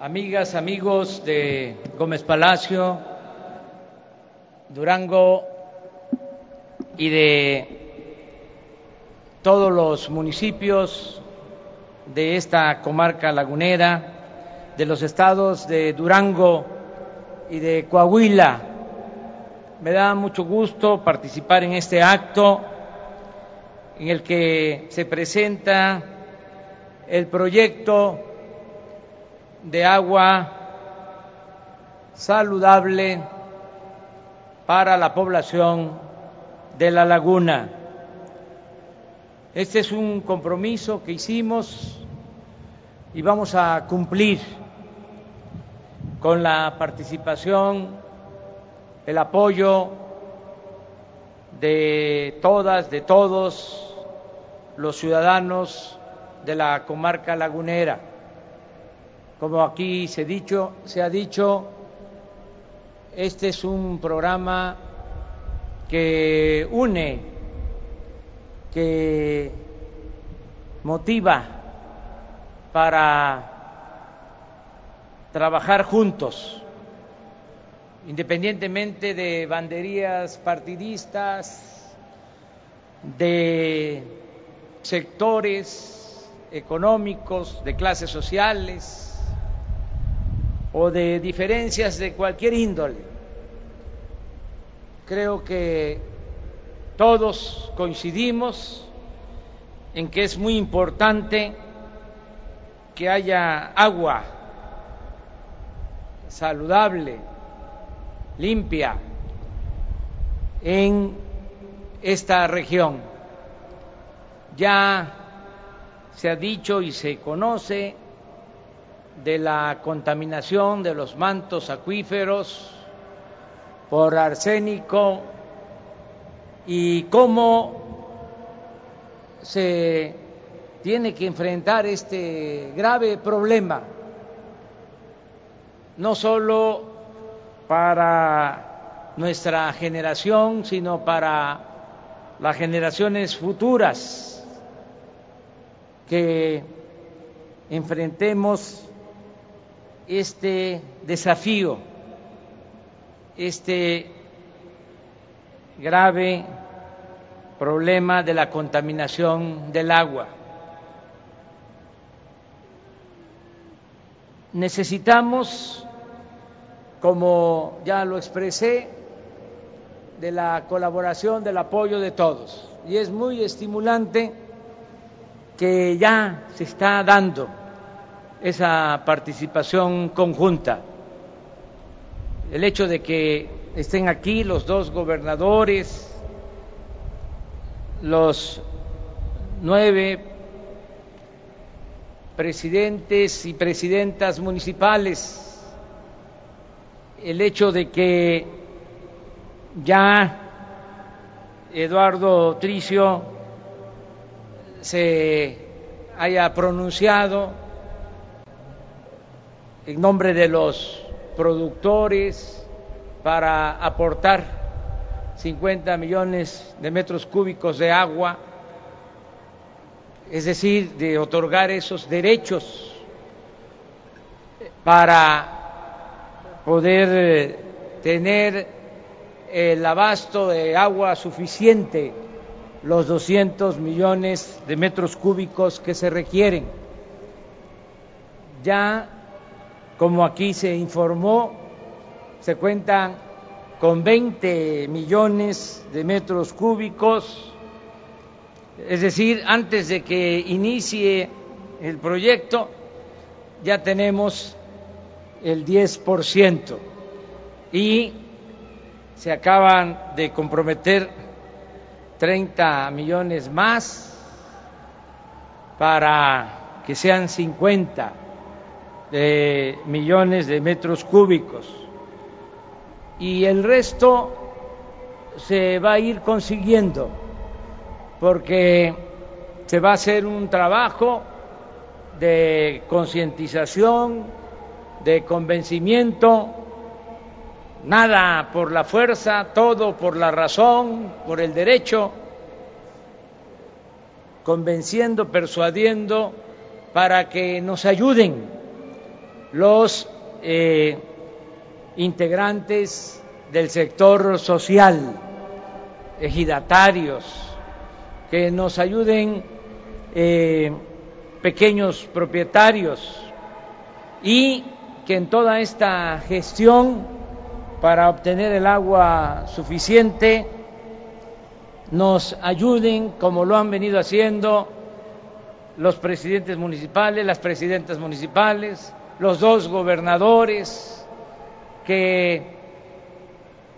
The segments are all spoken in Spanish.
amigas, amigos de Gómez Palacio, Durango y de todos los municipios de esta comarca lagunera, de los estados de Durango y de Coahuila. Me da mucho gusto participar en este acto en el que se presenta el proyecto de agua saludable para la población de la laguna. Este es un compromiso que hicimos y vamos a cumplir con la participación, el apoyo de todas, de todos los ciudadanos de la comarca lagunera. Como aquí se, dicho, se ha dicho, este es un programa que une, que motiva para trabajar juntos, independientemente de banderías partidistas, de sectores económicos, de clases sociales o de diferencias de cualquier índole. Creo que todos coincidimos en que es muy importante que haya agua saludable, limpia en esta región. Ya se ha dicho y se conoce de la contaminación de los mantos acuíferos por arsénico y cómo se tiene que enfrentar este grave problema no solo para nuestra generación, sino para las generaciones futuras que enfrentemos este desafío, este grave problema de la contaminación del agua. Necesitamos como ya lo expresé, de la colaboración, del apoyo de todos. Y es muy estimulante que ya se está dando esa participación conjunta. El hecho de que estén aquí los dos gobernadores, los nueve presidentes y presidentas municipales el hecho de que ya Eduardo Tricio se haya pronunciado en nombre de los productores para aportar 50 millones de metros cúbicos de agua, es decir, de otorgar esos derechos para poder eh, tener el abasto de agua suficiente, los 200 millones de metros cúbicos que se requieren. Ya, como aquí se informó, se cuentan con 20 millones de metros cúbicos, es decir, antes de que inicie el proyecto, ya tenemos el 10% y se acaban de comprometer 30 millones más para que sean 50 de millones de metros cúbicos. Y el resto se va a ir consiguiendo porque se va a hacer un trabajo de concientización, de convencimiento, nada por la fuerza, todo por la razón, por el derecho, convenciendo, persuadiendo para que nos ayuden los eh, integrantes del sector social, ejidatarios, que nos ayuden eh, pequeños propietarios y que en toda esta gestión para obtener el agua suficiente nos ayuden, como lo han venido haciendo los presidentes municipales, las presidentas municipales, los dos gobernadores, que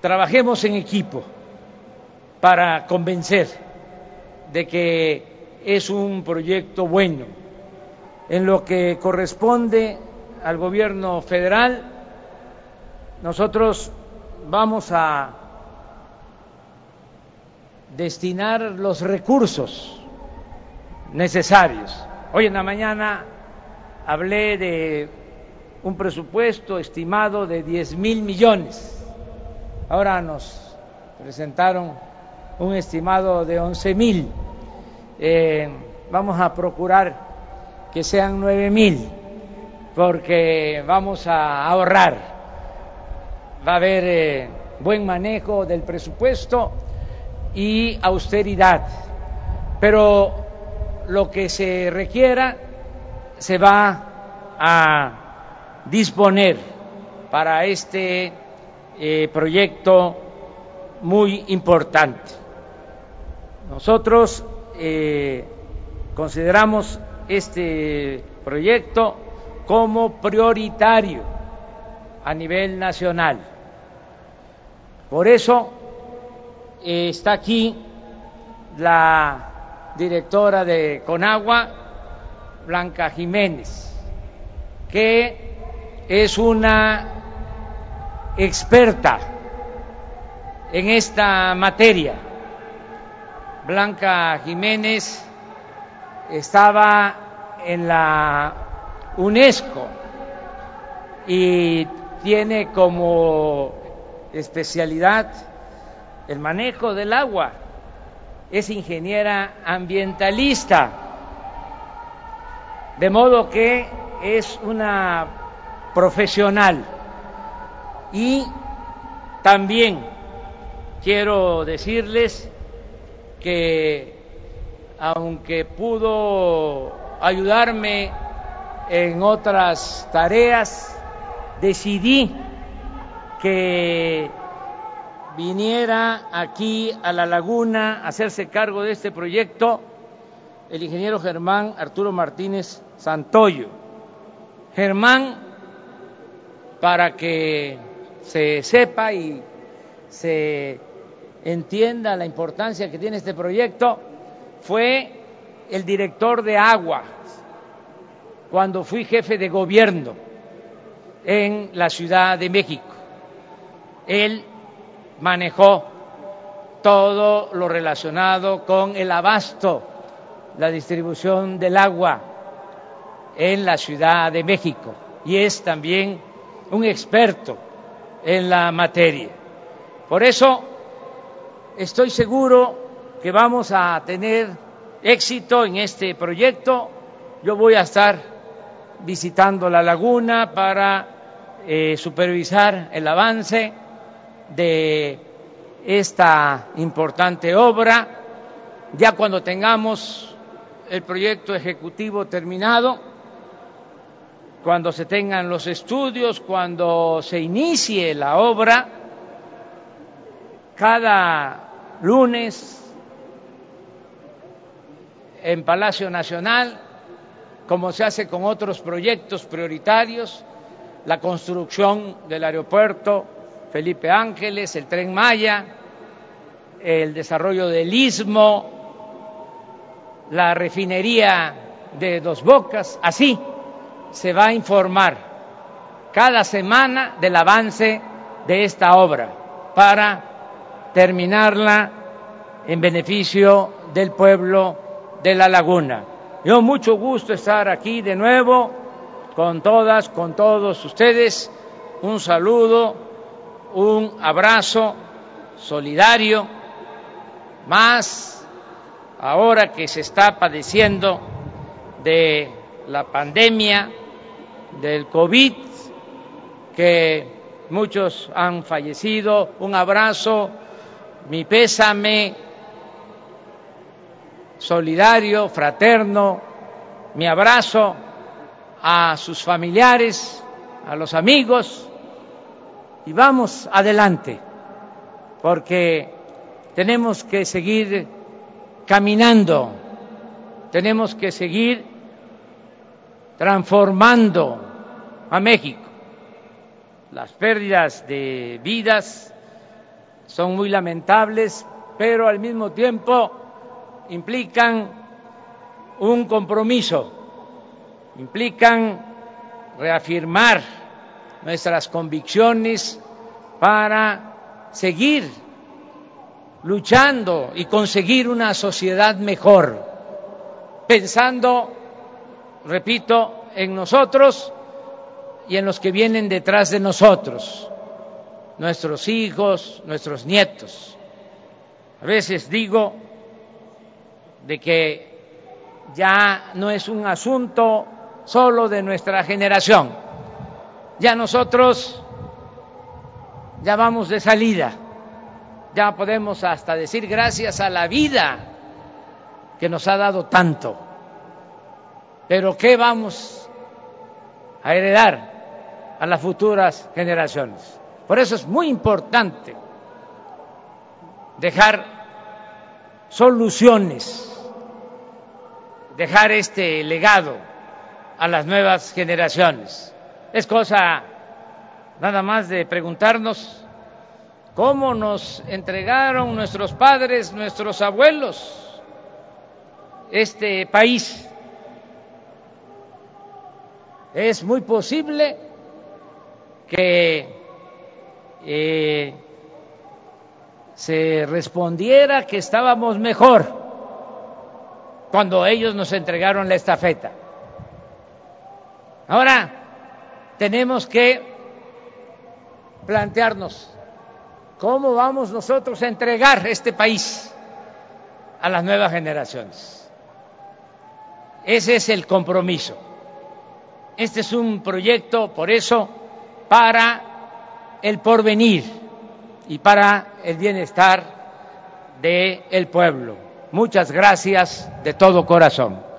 trabajemos en equipo para convencer de que es un proyecto bueno. En lo que corresponde al gobierno federal, nosotros vamos a destinar los recursos necesarios. Hoy en la mañana hablé de un presupuesto estimado de 10 mil millones. Ahora nos presentaron un estimado de 11 mil. Eh, vamos a procurar que sean 9 mil, porque vamos a ahorrar. Va a haber eh, buen manejo del presupuesto y austeridad. Pero lo que se requiera se va a disponer para este eh, proyecto muy importante. Nosotros eh, consideramos este proyecto como prioritario a nivel nacional. Por eso eh, está aquí la directora de Conagua, Blanca Jiménez, que es una experta en esta materia. Blanca Jiménez estaba en la UNESCO y tiene como especialidad el manejo del agua es ingeniera ambientalista, de modo que es una profesional. Y también quiero decirles que aunque pudo ayudarme en otras tareas, decidí que viniera aquí a la laguna a hacerse cargo de este proyecto el ingeniero Germán Arturo Martínez Santoyo. Germán, para que se sepa y se entienda la importancia que tiene este proyecto, fue el director de agua cuando fui jefe de gobierno en la Ciudad de México. Él manejó todo lo relacionado con el abasto, la distribución del agua en la Ciudad de México y es también un experto en la materia. Por eso estoy seguro que vamos a tener éxito en este proyecto. Yo voy a estar visitando la laguna para eh, supervisar el avance de esta importante obra. Ya cuando tengamos el proyecto ejecutivo terminado, cuando se tengan los estudios, cuando se inicie la obra, cada lunes en Palacio Nacional, como se hace con otros proyectos prioritarios, la construcción del aeropuerto Felipe Ángeles, el tren Maya, el desarrollo del istmo, la refinería de Dos Bocas, así se va a informar cada semana del avance de esta obra para terminarla en beneficio del pueblo de la laguna. Yo mucho gusto estar aquí de nuevo con todas, con todos ustedes. Un saludo un abrazo solidario, más ahora que se está padeciendo de la pandemia del COVID, que muchos han fallecido. Un abrazo, mi pésame solidario, fraterno, mi abrazo a sus familiares, a los amigos, y vamos adelante, porque tenemos que seguir caminando, tenemos que seguir transformando a México. Las pérdidas de vidas son muy lamentables, pero al mismo tiempo implican un compromiso, implican reafirmar nuestras convicciones para seguir luchando y conseguir una sociedad mejor, pensando, repito, en nosotros y en los que vienen detrás de nosotros, nuestros hijos, nuestros nietos. A veces digo de que ya no es un asunto solo de nuestra generación, ya nosotros ya vamos de salida, ya podemos hasta decir gracias a la vida que nos ha dado tanto. Pero ¿qué vamos a heredar a las futuras generaciones? Por eso es muy importante dejar soluciones, dejar este legado a las nuevas generaciones. Es cosa nada más de preguntarnos cómo nos entregaron nuestros padres, nuestros abuelos, este país. Es muy posible que eh, se respondiera que estábamos mejor cuando ellos nos entregaron la estafeta. Ahora tenemos que plantearnos cómo vamos nosotros a entregar este país a las nuevas generaciones. Ese es el compromiso. Este es un proyecto, por eso, para el porvenir y para el bienestar del el pueblo. Muchas gracias de todo corazón.